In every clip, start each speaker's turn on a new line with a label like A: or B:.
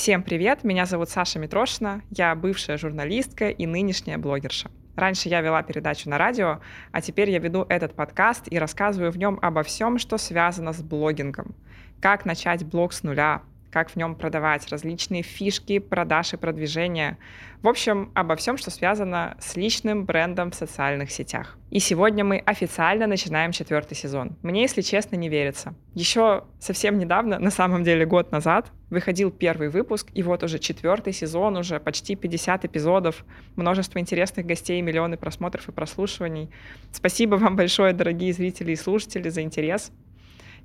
A: Всем привет, меня зовут Саша Митрошина, я бывшая журналистка и нынешняя блогерша. Раньше я вела передачу на радио, а теперь я веду этот подкаст и рассказываю в нем обо всем, что связано с блогингом. Как начать блог с нуля, как в нем продавать, различные фишки, продаж и продвижения. В общем, обо всем, что связано с личным брендом в социальных сетях. И сегодня мы официально начинаем четвертый сезон. Мне, если честно, не верится. Еще совсем недавно, на самом деле год назад, выходил первый выпуск, и вот уже четвертый сезон, уже почти 50 эпизодов, множество интересных гостей, миллионы просмотров и прослушиваний. Спасибо вам большое, дорогие зрители и слушатели, за интерес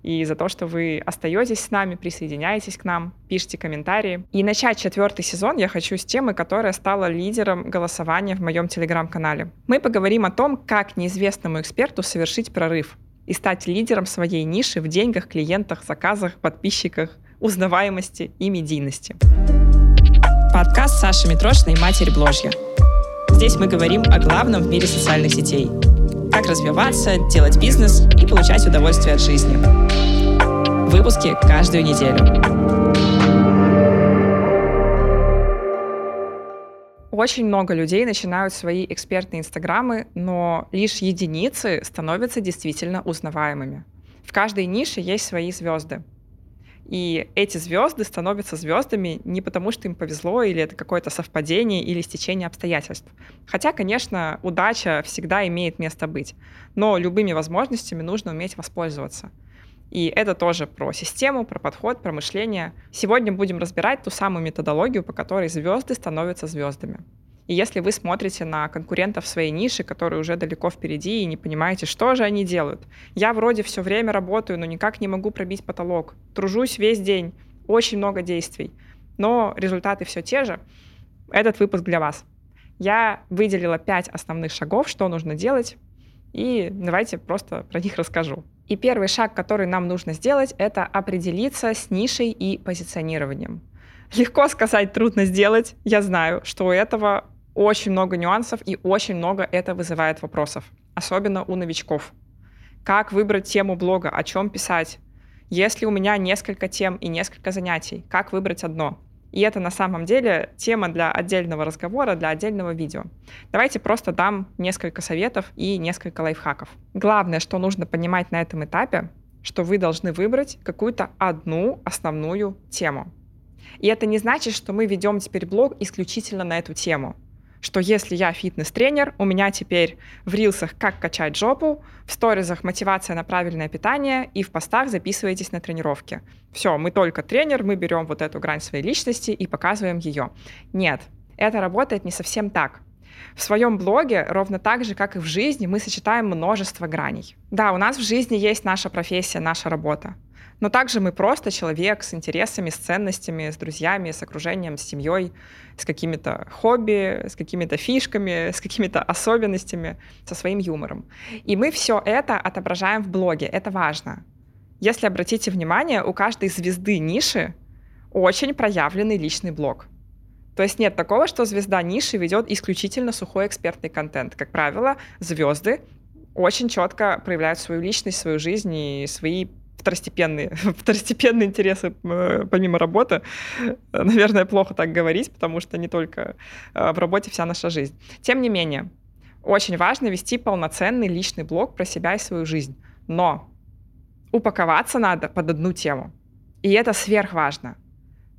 A: и за то, что вы остаетесь с нами, присоединяетесь к нам, пишите комментарии. И начать четвертый сезон я хочу с темы, которая стала лидером голосования в моем телеграм-канале. Мы поговорим о том, как неизвестному эксперту совершить прорыв и стать лидером своей ниши в деньгах, клиентах, заказах, подписчиках, узнаваемости и медийности. Подкаст Саши Митрошиной «Матерь Бложья». Здесь мы говорим о главном в мире социальных сетей – как развиваться, делать бизнес и получать удовольствие от жизни. Выпуски каждую неделю. Очень много людей начинают свои экспертные инстаграмы, но лишь единицы становятся действительно узнаваемыми. В каждой нише есть свои звезды. И эти звезды становятся звездами не потому, что им повезло, или это какое-то совпадение, или стечение обстоятельств. Хотя, конечно, удача всегда имеет место быть. Но любыми возможностями нужно уметь воспользоваться. И это тоже про систему, про подход, про мышление. Сегодня будем разбирать ту самую методологию, по которой звезды становятся звездами. И если вы смотрите на конкурентов своей ниши, которые уже далеко впереди, и не понимаете, что же они делают. Я вроде все время работаю, но никак не могу пробить потолок. Тружусь весь день, очень много действий, но результаты все те же. Этот выпуск для вас. Я выделила пять основных шагов, что нужно делать, и давайте просто про них расскажу. И первый шаг, который нам нужно сделать, это определиться с нишей и позиционированием. Легко сказать, трудно сделать. Я знаю, что у этого очень много нюансов и очень много это вызывает вопросов, особенно у новичков. Как выбрать тему блога, о чем писать? Если у меня несколько тем и несколько занятий, как выбрать одно? И это на самом деле тема для отдельного разговора, для отдельного видео. Давайте просто дам несколько советов и несколько лайфхаков. Главное, что нужно понимать на этом этапе, что вы должны выбрать какую-то одну основную тему. И это не значит, что мы ведем теперь блог исключительно на эту тему что если я фитнес-тренер, у меня теперь в рилсах «Как качать жопу», в сторизах «Мотивация на правильное питание» и в постах записывайтесь на тренировки. Все, мы только тренер, мы берем вот эту грань своей личности и показываем ее. Нет, это работает не совсем так. В своем блоге, ровно так же, как и в жизни, мы сочетаем множество граней. Да, у нас в жизни есть наша профессия, наша работа. Но также мы просто человек с интересами, с ценностями, с друзьями, с окружением, с семьей, с какими-то хобби, с какими-то фишками, с какими-то особенностями, со своим юмором. И мы все это отображаем в блоге. Это важно. Если обратите внимание, у каждой звезды ниши очень проявленный личный блог. То есть нет такого, что звезда ниши ведет исключительно сухой экспертный контент. Как правило, звезды очень четко проявляют свою личность, свою жизнь и свои второстепенные, второстепенные интересы э, помимо работы. Наверное, плохо так говорить, потому что не только э, в работе вся наша жизнь. Тем не менее, очень важно вести полноценный личный блог про себя и свою жизнь. Но упаковаться надо под одну тему. И это сверхважно.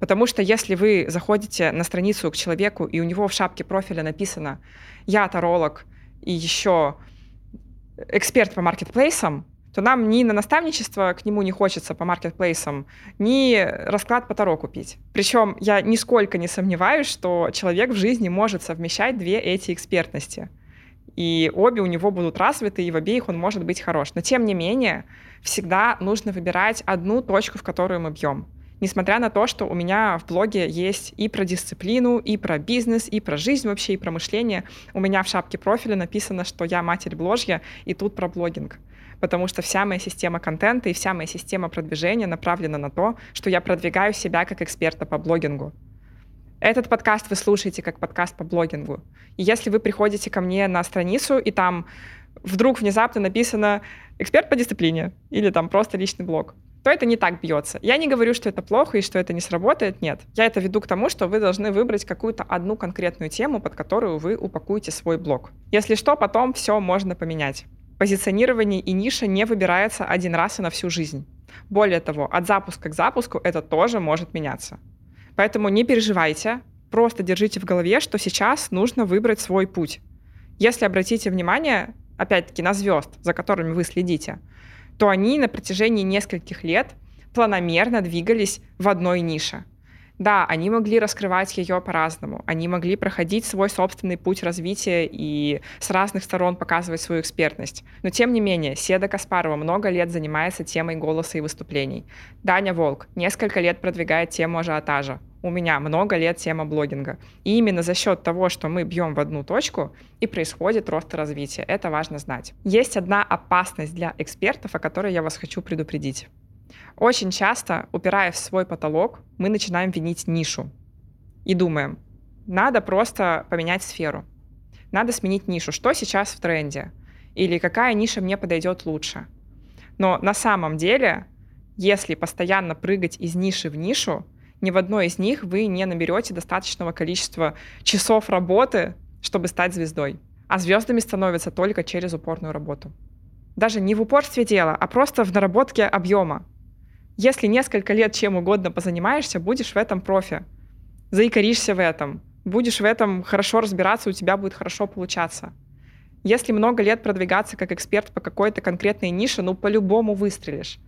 A: Потому что если вы заходите на страницу к человеку, и у него в шапке профиля написано «Я таролог» и еще эксперт по маркетплейсам, то нам ни на наставничество к нему не хочется по маркетплейсам, ни расклад по Таро купить. Причем я нисколько не сомневаюсь, что человек в жизни может совмещать две эти экспертности. И обе у него будут развиты, и в обеих он может быть хорош. Но тем не менее, всегда нужно выбирать одну точку, в которую мы бьем. Несмотря на то, что у меня в блоге есть и про дисциплину, и про бизнес, и про жизнь вообще, и про мышление, у меня в шапке профиля написано, что я матерь бложья, и тут про блогинг потому что вся моя система контента и вся моя система продвижения направлена на то, что я продвигаю себя как эксперта по блогингу. Этот подкаст вы слушаете как подкаст по блогингу. И если вы приходите ко мне на страницу, и там вдруг внезапно написано «эксперт по дисциплине» или там просто личный блог, то это не так бьется. Я не говорю, что это плохо и что это не сработает, нет. Я это веду к тому, что вы должны выбрать какую-то одну конкретную тему, под которую вы упакуете свой блог. Если что, потом все можно поменять. Позиционирование и ниша не выбирается один раз и на всю жизнь. Более того, от запуска к запуску это тоже может меняться. Поэтому не переживайте, просто держите в голове, что сейчас нужно выбрать свой путь. Если обратите внимание, опять-таки, на звезд, за которыми вы следите, то они на протяжении нескольких лет планомерно двигались в одной нише. Да, они могли раскрывать ее по-разному, они могли проходить свой собственный путь развития и с разных сторон показывать свою экспертность. Но тем не менее, Седа Каспарова много лет занимается темой голоса и выступлений. Даня Волк несколько лет продвигает тему ажиотажа. У меня много лет тема блогинга. И именно за счет того, что мы бьем в одну точку, и происходит рост и развитие. Это важно знать. Есть одна опасность для экспертов, о которой я вас хочу предупредить. Очень часто, упираясь в свой потолок, мы начинаем винить нишу и думаем, надо просто поменять сферу, надо сменить нишу, что сейчас в тренде, или какая ниша мне подойдет лучше. Но на самом деле, если постоянно прыгать из ниши в нишу, ни в одной из них вы не наберете достаточного количества часов работы, чтобы стать звездой. А звездами становятся только через упорную работу. Даже не в упорстве дела, а просто в наработке объема. Если несколько лет чем угодно позанимаешься, будешь в этом профи. Заикаришься в этом. Будешь в этом хорошо разбираться, у тебя будет хорошо получаться. Если много лет продвигаться как эксперт по какой-то конкретной нише, ну по-любому выстрелишь.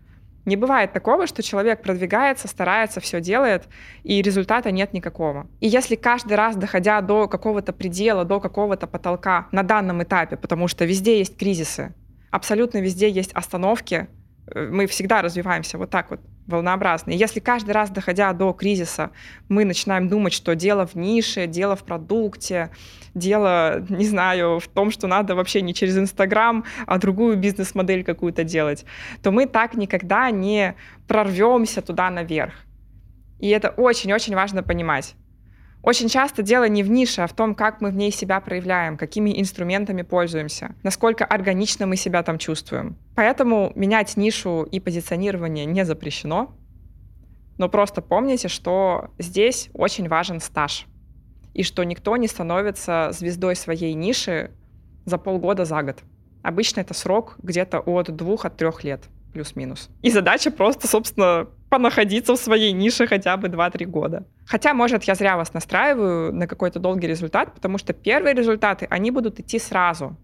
A: Не бывает такого, что человек продвигается, старается, все делает, и результата нет никакого. И если каждый раз, доходя до какого-то предела, до какого-то потолка на данном этапе, потому что везде есть кризисы, абсолютно везде есть остановки, мы всегда развиваемся вот так вот волнообразно. И если каждый раз, доходя до кризиса, мы начинаем думать, что дело в нише, дело в продукте, дело, не знаю, в том, что надо вообще не через Инстаграм, а другую бизнес-модель какую-то делать, то мы так никогда не прорвемся туда наверх. И это очень-очень важно понимать. Очень часто дело не в нише, а в том, как мы в ней себя проявляем, какими инструментами пользуемся, насколько органично мы себя там чувствуем. Поэтому менять нишу и позиционирование не запрещено, но просто помните, что здесь очень важен стаж, и что никто не становится звездой своей ниши за полгода, за год. Обычно это срок где-то от двух, от трех лет, плюс-минус. И задача просто, собственно, понаходиться в своей нише хотя бы 2-3 года. Хотя, может, я зря вас настраиваю на какой-то долгий результат, потому что первые результаты, они будут идти сразу.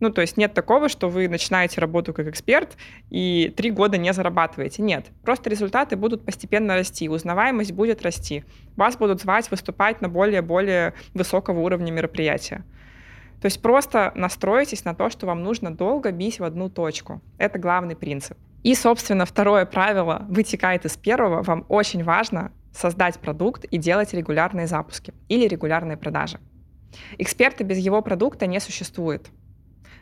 A: Ну, то есть нет такого, что вы начинаете работу как эксперт и три года не зарабатываете. Нет. Просто результаты будут постепенно расти, узнаваемость будет расти. Вас будут звать выступать на более-более высокого уровня мероприятия. То есть просто настройтесь на то, что вам нужно долго бить в одну точку. Это главный принцип. И, собственно, второе правило вытекает из первого. Вам очень важно создать продукт и делать регулярные запуски или регулярные продажи. Эксперта без его продукта не существует.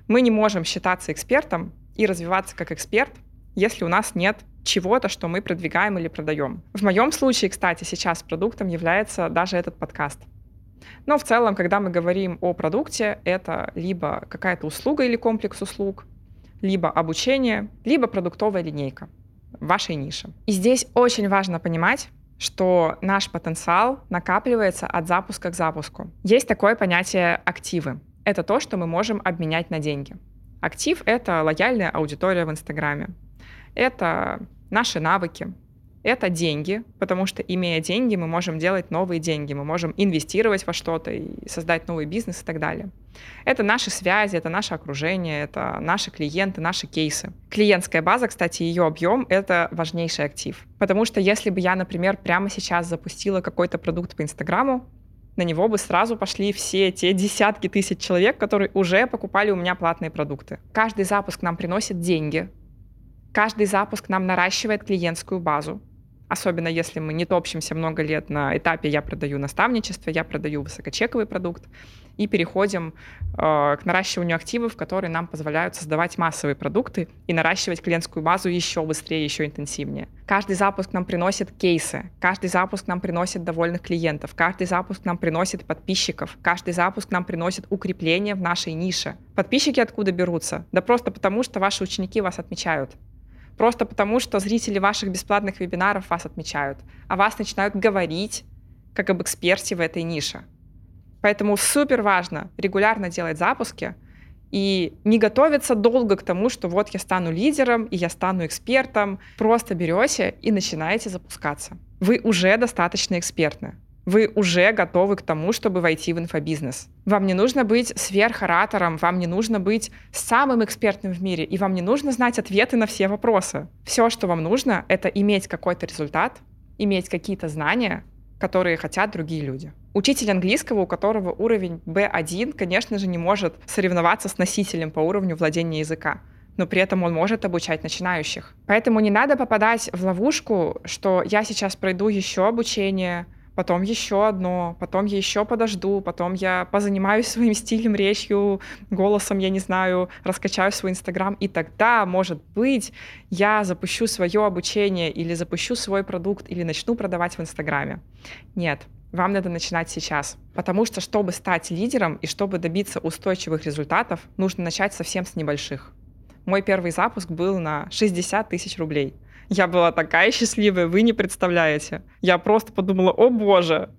A: Мы не можем считаться экспертом и развиваться как эксперт, если у нас нет чего-то, что мы продвигаем или продаем. В моем случае, кстати, сейчас продуктом является даже этот подкаст. Но в целом, когда мы говорим о продукте, это либо какая-то услуга или комплекс услуг, либо обучение, либо продуктовая линейка вашей нише. И здесь очень важно понимать, что наш потенциал накапливается от запуска к запуску. Есть такое понятие активы. Это то, что мы можем обменять на деньги. Актив — это лояльная аудитория в Инстаграме. Это наши навыки, это деньги, потому что, имея деньги, мы можем делать новые деньги, мы можем инвестировать во что-то и создать новый бизнес и так далее. Это наши связи, это наше окружение, это наши клиенты, наши кейсы. Клиентская база, кстати, ее объем — это важнейший актив. Потому что если бы я, например, прямо сейчас запустила какой-то продукт по Инстаграму, на него бы сразу пошли все те десятки тысяч человек, которые уже покупали у меня платные продукты. Каждый запуск нам приносит деньги, каждый запуск нам наращивает клиентскую базу, особенно если мы не топчемся много лет на этапе «я продаю наставничество», «я продаю высокочековый продукт», и переходим э, к наращиванию активов, которые нам позволяют создавать массовые продукты и наращивать клиентскую базу еще быстрее, еще интенсивнее. Каждый запуск нам приносит кейсы, каждый запуск нам приносит довольных клиентов, каждый запуск нам приносит подписчиков, каждый запуск нам приносит укрепление в нашей нише. Подписчики откуда берутся? Да просто потому, что ваши ученики вас отмечают Просто потому, что зрители ваших бесплатных вебинаров вас отмечают, а вас начинают говорить как об эксперте в этой нише. Поэтому супер важно регулярно делать запуски и не готовиться долго к тому, что вот я стану лидером и я стану экспертом. Просто берете и начинаете запускаться. Вы уже достаточно экспертны вы уже готовы к тому, чтобы войти в инфобизнес. Вам не нужно быть сверхоратором, вам не нужно быть самым экспертным в мире, и вам не нужно знать ответы на все вопросы. Все, что вам нужно, это иметь какой-то результат, иметь какие-то знания, которые хотят другие люди. Учитель английского, у которого уровень B1, конечно же, не может соревноваться с носителем по уровню владения языка но при этом он может обучать начинающих. Поэтому не надо попадать в ловушку, что я сейчас пройду еще обучение, потом еще одно, потом я еще подожду, потом я позанимаюсь своим стилем, речью, голосом, я не знаю, раскачаю свой Инстаграм, и тогда, может быть, я запущу свое обучение или запущу свой продукт или начну продавать в Инстаграме. Нет, вам надо начинать сейчас. Потому что, чтобы стать лидером и чтобы добиться устойчивых результатов, нужно начать совсем с небольших. Мой первый запуск был на 60 тысяч рублей — я была такая счастливая, вы не представляете. Я просто подумала, о боже.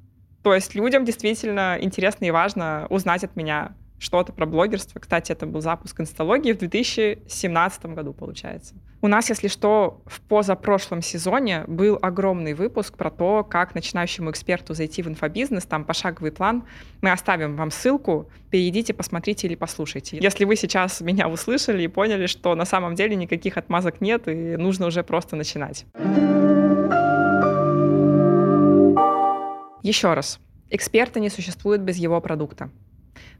A: То есть людям действительно интересно и важно узнать от меня что-то про блогерство. Кстати, это был запуск инсталогии в 2017 году, получается. У нас, если что, в позапрошлом сезоне был огромный выпуск про то, как начинающему эксперту зайти в инфобизнес, там пошаговый план. Мы оставим вам ссылку, перейдите, посмотрите или послушайте. Если вы сейчас меня услышали и поняли, что на самом деле никаких отмазок нет, и нужно уже просто начинать. Еще раз. Эксперта не существует без его продукта.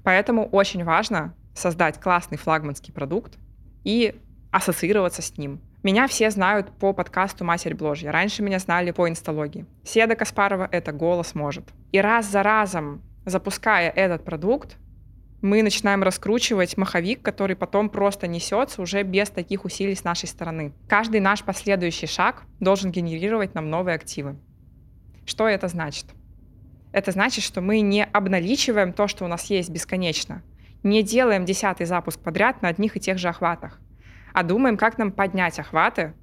A: Поэтому очень важно создать классный флагманский продукт и ассоциироваться с ним. Меня все знают по подкасту «Матерь Бложья». Раньше меня знали по инсталогии. Седа Каспарова — это «Голос может». И раз за разом, запуская этот продукт, мы начинаем раскручивать маховик, который потом просто несется уже без таких усилий с нашей стороны. Каждый наш последующий шаг должен генерировать нам новые активы. Что это значит? Это значит, что мы не обналичиваем то, что у нас есть бесконечно, не делаем десятый запуск подряд на одних и тех же охватах, а думаем, как нам поднять охваты,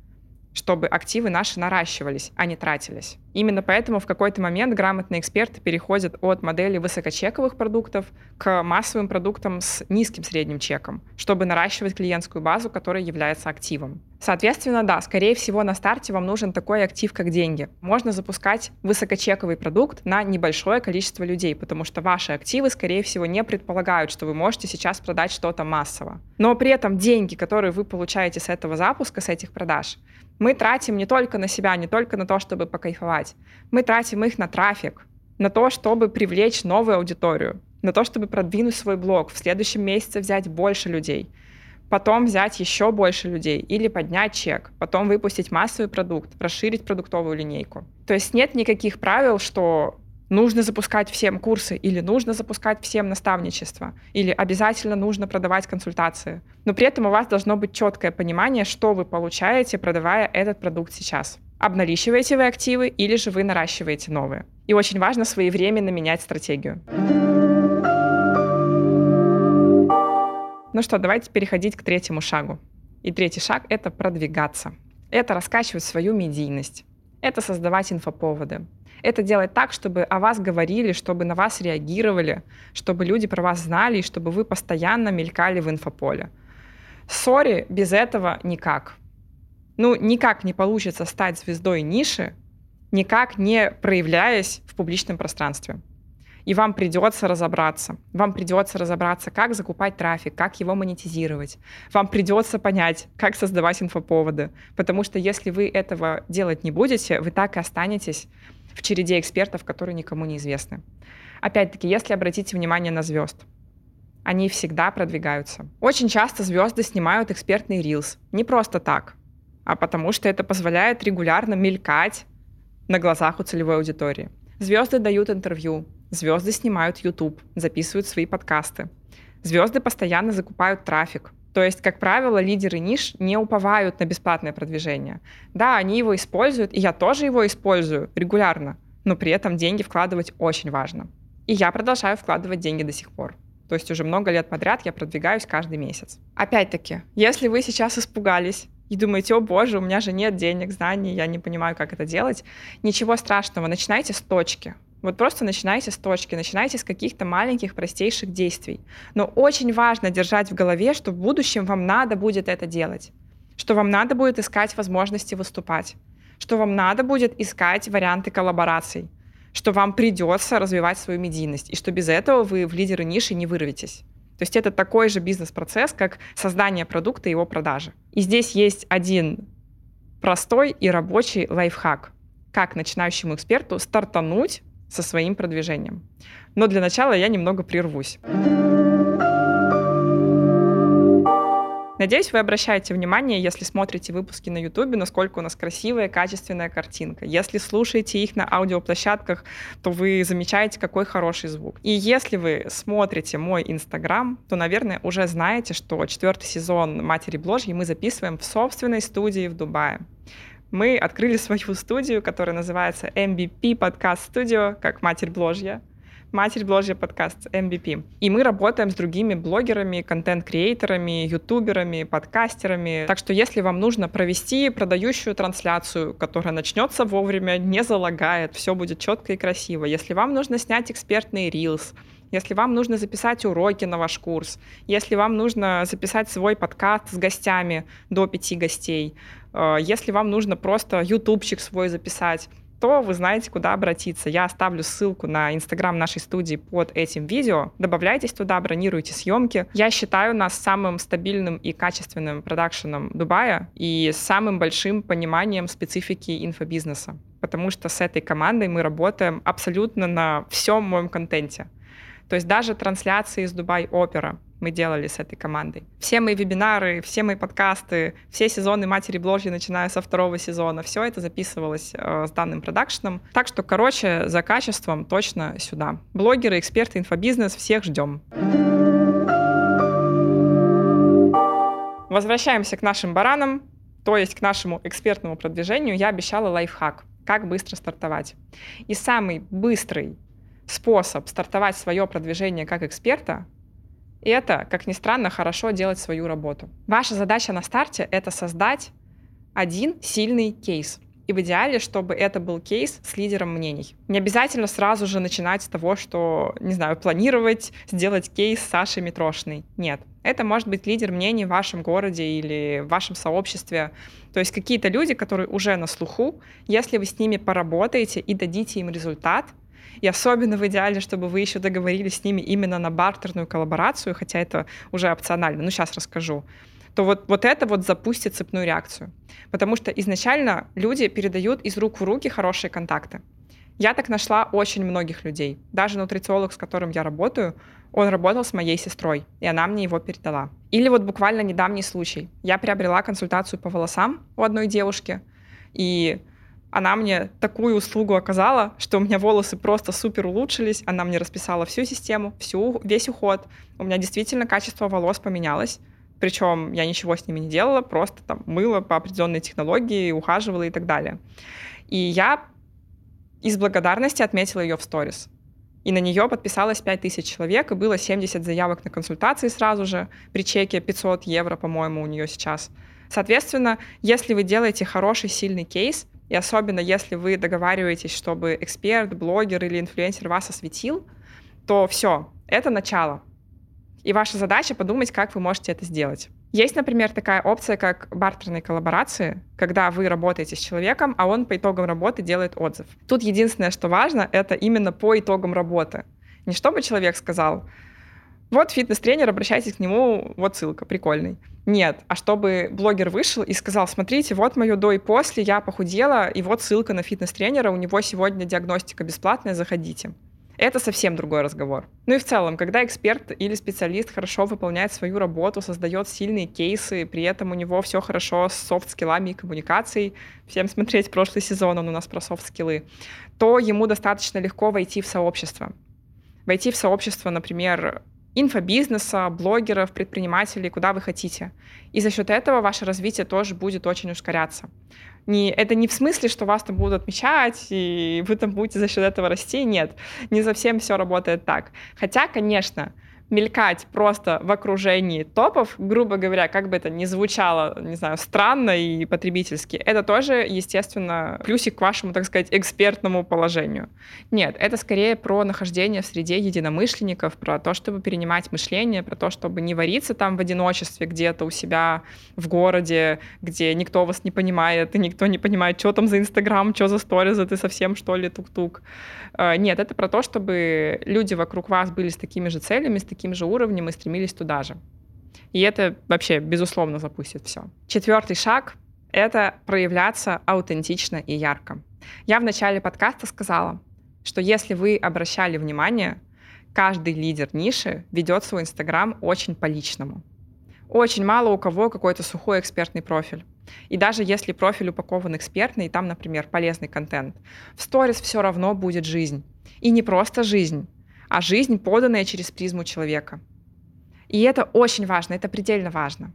A: чтобы активы наши наращивались, а не тратились. Именно поэтому в какой-то момент грамотные эксперты переходят от модели высокочековых продуктов к массовым продуктам с низким средним чеком, чтобы наращивать клиентскую базу, которая является активом. Соответственно, да, скорее всего, на старте вам нужен такой актив, как деньги. Можно запускать высокочековый продукт на небольшое количество людей, потому что ваши активы, скорее всего, не предполагают, что вы можете сейчас продать что-то массово. Но при этом деньги, которые вы получаете с этого запуска, с этих продаж, мы тратим не только на себя, не только на то, чтобы покайфовать. Мы тратим их на трафик, на то, чтобы привлечь новую аудиторию, на то, чтобы продвинуть свой блог, в следующем месяце взять больше людей, потом взять еще больше людей или поднять чек, потом выпустить массовый продукт, расширить продуктовую линейку. То есть нет никаких правил, что нужно запускать всем курсы, или нужно запускать всем наставничество, или обязательно нужно продавать консультации. Но при этом у вас должно быть четкое понимание, что вы получаете, продавая этот продукт сейчас. Обналичиваете вы активы или же вы наращиваете новые. И очень важно своевременно менять стратегию. Ну что, давайте переходить к третьему шагу. И третий шаг — это продвигаться. Это раскачивать свою медийность. Это создавать инфоповоды это делать так, чтобы о вас говорили, чтобы на вас реагировали, чтобы люди про вас знали, и чтобы вы постоянно мелькали в инфополе. Сори, без этого никак. Ну, никак не получится стать звездой ниши, никак не проявляясь в публичном пространстве. И вам придется разобраться. Вам придется разобраться, как закупать трафик, как его монетизировать. Вам придется понять, как создавать инфоповоды. Потому что если вы этого делать не будете, вы так и останетесь в череде экспертов, которые никому не известны. Опять-таки, если обратите внимание на звезд, они всегда продвигаются. Очень часто звезды снимают экспертный рилс. Не просто так, а потому что это позволяет регулярно мелькать на глазах у целевой аудитории. Звезды дают интервью, звезды снимают YouTube, записывают свои подкасты. Звезды постоянно закупают трафик, то есть, как правило, лидеры ниш не уповают на бесплатное продвижение. Да, они его используют, и я тоже его использую регулярно, но при этом деньги вкладывать очень важно. И я продолжаю вкладывать деньги до сих пор. То есть уже много лет подряд я продвигаюсь каждый месяц. Опять-таки, если вы сейчас испугались, и думаете, о боже, у меня же нет денег, знаний, я не понимаю, как это делать. Ничего страшного, начинайте с точки. Вот просто начинайте с точки, начинайте с каких-то маленьких, простейших действий. Но очень важно держать в голове, что в будущем вам надо будет это делать, что вам надо будет искать возможности выступать, что вам надо будет искать варианты коллабораций, что вам придется развивать свою медийность, и что без этого вы в лидеры ниши не вырветесь. То есть это такой же бизнес-процесс, как создание продукта и его продажи. И здесь есть один простой и рабочий лайфхак. Как начинающему эксперту стартануть со своим продвижением. Но для начала я немного прервусь. Надеюсь, вы обращаете внимание, если смотрите выпуски на YouTube, насколько у нас красивая, качественная картинка. Если слушаете их на аудиоплощадках, то вы замечаете, какой хороший звук. И если вы смотрите мой Инстаграм, то, наверное, уже знаете, что четвертый сезон «Матери Бложьи» мы записываем в собственной студии в Дубае мы открыли свою студию, которая называется MVP Podcast Studio, как «Матерь Бложья». Матерь Бложья подкаст MVP. И мы работаем с другими блогерами, контент-креаторами, ютуберами, подкастерами. Так что если вам нужно провести продающую трансляцию, которая начнется вовремя, не залагает, все будет четко и красиво. Если вам нужно снять экспертный рилс, если вам нужно записать уроки на ваш курс, если вам нужно записать свой подкаст с гостями до пяти гостей, э, если вам нужно просто ютубчик свой записать, то вы знаете, куда обратиться. Я оставлю ссылку на инстаграм нашей студии под этим видео. Добавляйтесь туда, бронируйте съемки. Я считаю нас самым стабильным и качественным продакшеном Дубая и самым большим пониманием специфики инфобизнеса. Потому что с этой командой мы работаем абсолютно на всем моем контенте. То есть даже трансляции из Дубай Опера мы делали с этой командой. Все мои вебинары, все мои подкасты, все сезоны «Матери Бложьи», начиная со второго сезона, все это записывалось э, с данным продакшеном. Так что, короче, за качеством точно сюда. Блогеры, эксперты, инфобизнес, всех ждем. Возвращаемся к нашим баранам, то есть к нашему экспертному продвижению. Я обещала лайфхак, как быстро стартовать. И самый быстрый способ стартовать свое продвижение как эксперта — это, как ни странно, хорошо делать свою работу. Ваша задача на старте — это создать один сильный кейс. И в идеале, чтобы это был кейс с лидером мнений. Не обязательно сразу же начинать с того, что, не знаю, планировать сделать кейс с Сашей Митрошиной. Нет. Это может быть лидер мнений в вашем городе или в вашем сообществе. То есть какие-то люди, которые уже на слуху, если вы с ними поработаете и дадите им результат — и особенно в идеале, чтобы вы еще договорились с ними именно на бартерную коллаборацию, хотя это уже опционально, ну сейчас расскажу то вот, вот это вот запустит цепную реакцию. Потому что изначально люди передают из рук в руки хорошие контакты. Я так нашла очень многих людей. Даже нутрициолог, с которым я работаю, он работал с моей сестрой, и она мне его передала. Или вот буквально недавний случай. Я приобрела консультацию по волосам у одной девушки, и она мне такую услугу оказала, что у меня волосы просто супер улучшились. Она мне расписала всю систему, всю, весь уход. У меня действительно качество волос поменялось. Причем я ничего с ними не делала, просто там мыла по определенной технологии, ухаживала и так далее. И я из благодарности отметила ее в сторис. И на нее подписалось 5000 человек, и было 70 заявок на консультации сразу же, при чеке 500 евро, по-моему, у нее сейчас. Соответственно, если вы делаете хороший, сильный кейс, и особенно если вы договариваетесь, чтобы эксперт, блогер или инфлюенсер вас осветил, то все, это начало. И ваша задача подумать, как вы можете это сделать. Есть, например, такая опция, как бартерные коллаборации, когда вы работаете с человеком, а он по итогам работы делает отзыв. Тут единственное, что важно, это именно по итогам работы. Не чтобы человек сказал, вот фитнес-тренер, обращайтесь к нему, вот ссылка, прикольный. Нет, а чтобы блогер вышел и сказал, смотрите, вот мое до и после, я похудела, и вот ссылка на фитнес-тренера, у него сегодня диагностика бесплатная, заходите. Это совсем другой разговор. Ну и в целом, когда эксперт или специалист хорошо выполняет свою работу, создает сильные кейсы, при этом у него все хорошо с софт-скиллами и коммуникацией, всем смотреть прошлый сезон, он у нас про софт-скиллы, то ему достаточно легко войти в сообщество. Войти в сообщество, например, инфобизнеса, блогеров, предпринимателей, куда вы хотите. И за счет этого ваше развитие тоже будет очень ускоряться. Не, это не в смысле, что вас там будут отмечать, и вы там будете за счет этого расти. Нет, не совсем все работает так. Хотя, конечно, мелькать просто в окружении топов, грубо говоря, как бы это ни звучало, не знаю, странно и потребительски, это тоже, естественно, плюсик к вашему, так сказать, экспертному положению. Нет, это скорее про нахождение в среде единомышленников, про то, чтобы перенимать мышление, про то, чтобы не вариться там в одиночестве где-то у себя в городе, где никто вас не понимает, и никто не понимает, что там за Инстаграм, что за сторизы, ты совсем что ли тук-тук. Э, нет, это про то, чтобы люди вокруг вас были с такими же целями, с таким же уровнем и стремились туда же. И это вообще, безусловно, запустит все. Четвертый шаг — это проявляться аутентично и ярко. Я в начале подкаста сказала, что если вы обращали внимание, каждый лидер ниши ведет свой Инстаграм очень по-личному. Очень мало у кого какой-то сухой экспертный профиль. И даже если профиль упакован экспертный, и там, например, полезный контент, в сторис все равно будет жизнь. И не просто жизнь, а жизнь, поданная через призму человека. И это очень важно, это предельно важно.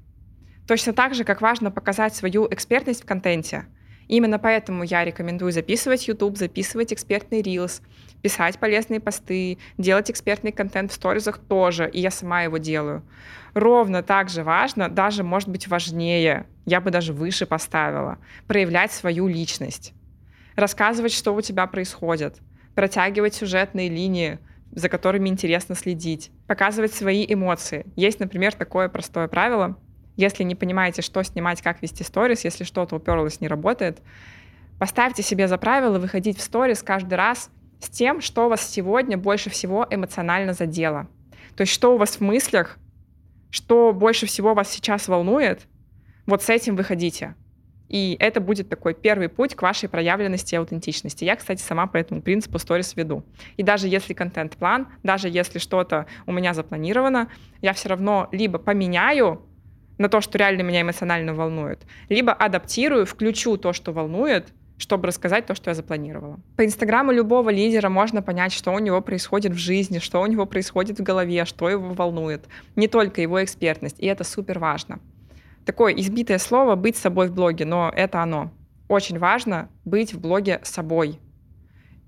A: Точно так же, как важно показать свою экспертность в контенте. Именно поэтому я рекомендую записывать YouTube, записывать экспертный Reels, писать полезные посты, делать экспертный контент в сторизах тоже, и я сама его делаю. Ровно так же важно, даже, может быть, важнее, я бы даже выше поставила, проявлять свою личность, рассказывать, что у тебя происходит, протягивать сюжетные линии, за которыми интересно следить, показывать свои эмоции. Есть, например, такое простое правило. Если не понимаете, что снимать, как вести сторис, если что-то уперлось, не работает, поставьте себе за правило выходить в сторис каждый раз с тем, что вас сегодня больше всего эмоционально задело. То есть что у вас в мыслях, что больше всего вас сейчас волнует, вот с этим выходите. И это будет такой первый путь к вашей проявленности и аутентичности. Я, кстати, сама по этому принципу сторис веду. И даже если контент-план, даже если что-то у меня запланировано, я все равно либо поменяю на то, что реально меня эмоционально волнует, либо адаптирую, включу то, что волнует, чтобы рассказать то, что я запланировала. По инстаграму любого лидера можно понять, что у него происходит в жизни, что у него происходит в голове, что его волнует. Не только его экспертность, и это супер важно такое избитое слово «быть собой в блоге», но это оно. Очень важно быть в блоге собой.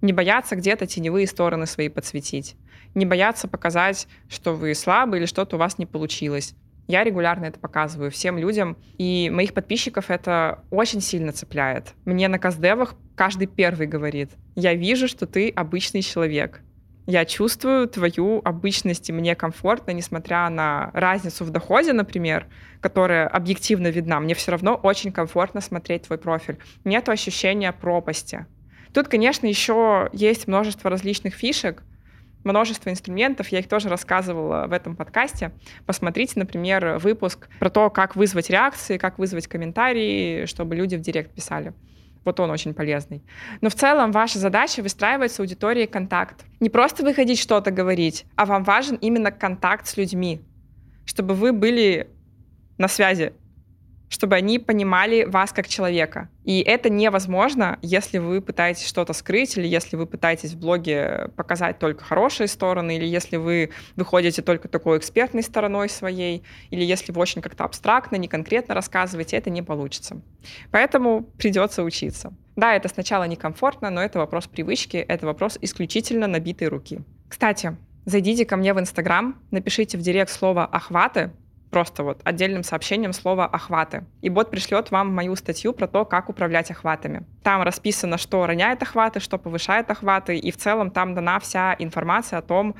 A: Не бояться где-то теневые стороны свои подсветить. Не бояться показать, что вы слабы или что-то у вас не получилось. Я регулярно это показываю всем людям, и моих подписчиков это очень сильно цепляет. Мне на каздевах каждый первый говорит, я вижу, что ты обычный человек. Я чувствую твою обычность, и мне комфортно, несмотря на разницу в доходе, например, которая объективно видна. Мне все равно очень комфортно смотреть твой профиль. Нет ощущения пропасти. Тут, конечно, еще есть множество различных фишек, множество инструментов, я их тоже рассказывала в этом подкасте. Посмотрите, например, выпуск про то, как вызвать реакции, как вызвать комментарии, чтобы люди в директ писали. Вот он очень полезный. Но в целом ваша задача выстраивать с аудиторией контакт. Не просто выходить что-то говорить, а вам важен именно контакт с людьми, чтобы вы были на связи чтобы они понимали вас как человека. И это невозможно, если вы пытаетесь что-то скрыть, или если вы пытаетесь в блоге показать только хорошие стороны, или если вы выходите только такой экспертной стороной своей, или если вы очень как-то абстрактно, не конкретно рассказываете, это не получится. Поэтому придется учиться. Да, это сначала некомфортно, но это вопрос привычки, это вопрос исключительно набитой руки. Кстати, зайдите ко мне в Инстаграм, напишите в директ слово «охваты», просто вот отдельным сообщением слово «охваты». И бот пришлет вам мою статью про то, как управлять охватами. Там расписано, что роняет охваты, что повышает охваты, и в целом там дана вся информация о том,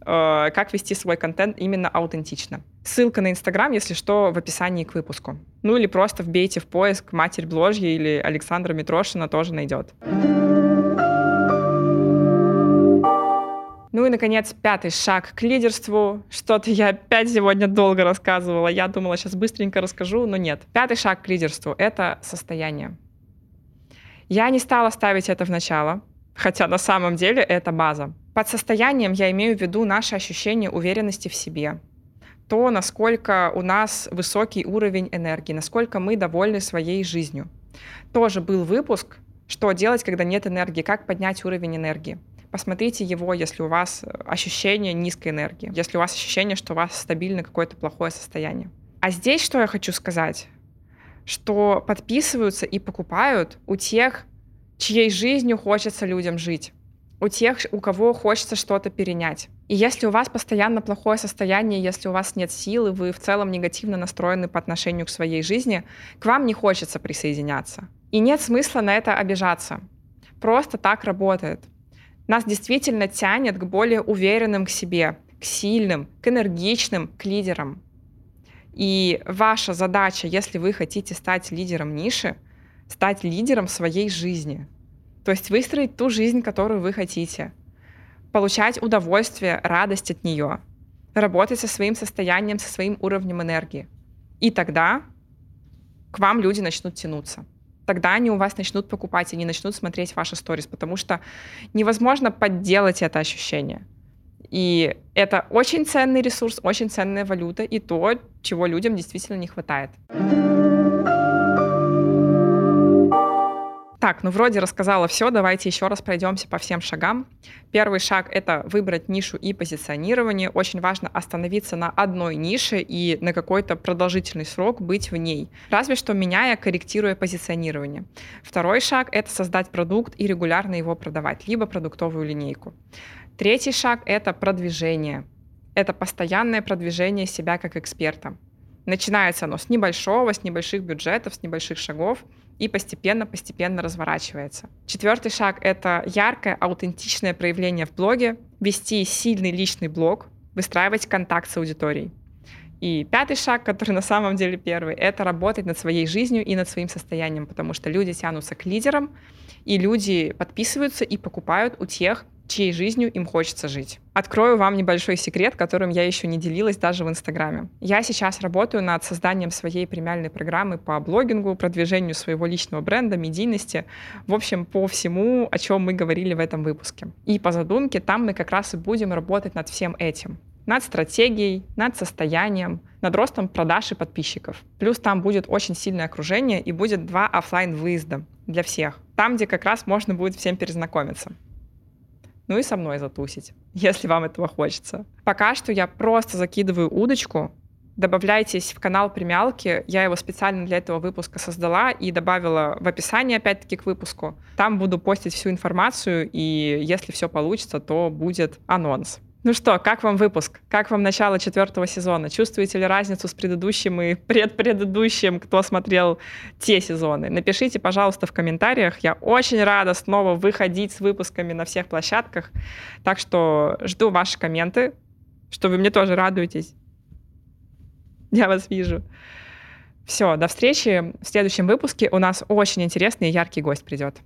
A: э, как вести свой контент именно аутентично. Ссылка на Инстаграм, если что, в описании к выпуску. Ну или просто вбейте в поиск «Матерь Бложья» или Александра Митрошина тоже найдет. Ну и, наконец, пятый шаг к лидерству. Что-то я опять сегодня долго рассказывала. Я думала, сейчас быстренько расскажу, но нет. Пятый шаг к лидерству — это состояние. Я не стала ставить это в начало, хотя на самом деле это база. Под состоянием я имею в виду наше ощущение уверенности в себе, то, насколько у нас высокий уровень энергии, насколько мы довольны своей жизнью. Тоже был выпуск «Что делать, когда нет энергии? Как поднять уровень энергии?» Посмотрите его, если у вас э, ощущение низкой энергии, если у вас ощущение, что у вас стабильно какое-то плохое состояние. А здесь что я хочу сказать? Что подписываются и покупают у тех, чьей жизнью хочется людям жить. у тех, у кого хочется что-то перенять. И если у вас постоянно плохое состояние, если у вас нет силы, вы в целом негативно настроены по отношению к своей жизни, к вам не хочется присоединяться. И нет смысла на это обижаться. Просто так работает. Нас действительно тянет к более уверенным к себе, к сильным, к энергичным, к лидерам. И ваша задача, если вы хотите стать лидером ниши, стать лидером своей жизни. То есть выстроить ту жизнь, которую вы хотите. Получать удовольствие, радость от нее. Работать со своим состоянием, со своим уровнем энергии. И тогда к вам люди начнут тянуться. Тогда они у вас начнут покупать, они начнут смотреть ваши сторис, потому что невозможно подделать это ощущение. И это очень ценный ресурс, очень ценная валюта и то, чего людям действительно не хватает. Так, ну вроде рассказала все, давайте еще раз пройдемся по всем шагам. Первый шаг — это выбрать нишу и позиционирование. Очень важно остановиться на одной нише и на какой-то продолжительный срок быть в ней. Разве что меняя, корректируя позиционирование. Второй шаг — это создать продукт и регулярно его продавать, либо продуктовую линейку. Третий шаг — это продвижение. Это постоянное продвижение себя как эксперта. Начинается оно с небольшого, с небольших бюджетов, с небольших шагов и постепенно-постепенно разворачивается. Четвертый шаг — это яркое, аутентичное проявление в блоге, вести сильный личный блог, выстраивать контакт с аудиторией. И пятый шаг, который на самом деле первый, это работать над своей жизнью и над своим состоянием, потому что люди тянутся к лидерам, и люди подписываются и покупают у тех, чьей жизнью им хочется жить. Открою вам небольшой секрет, которым я еще не делилась даже в Инстаграме. Я сейчас работаю над созданием своей премиальной программы по блогингу, продвижению своего личного бренда, медийности, в общем, по всему, о чем мы говорили в этом выпуске. И по задумке там мы как раз и будем работать над всем этим над стратегией, над состоянием, над ростом продаж и подписчиков. Плюс там будет очень сильное окружение и будет два офлайн выезда для всех. Там, где как раз можно будет всем перезнакомиться ну и со мной затусить, если вам этого хочется. Пока что я просто закидываю удочку, добавляйтесь в канал премиалки. Я его специально для этого выпуска создала и добавила в описание, опять-таки, к выпуску. Там буду постить всю информацию, и если все получится, то будет анонс. Ну что, как вам выпуск? Как вам начало четвертого сезона? Чувствуете ли разницу с предыдущим и предпредыдущим, кто смотрел те сезоны? Напишите, пожалуйста, в комментариях. Я очень рада снова выходить с выпусками на всех площадках. Так что жду ваши комменты, что вы мне тоже радуетесь. Я вас вижу. Все, до встречи в следующем выпуске. У нас очень интересный и яркий гость придет.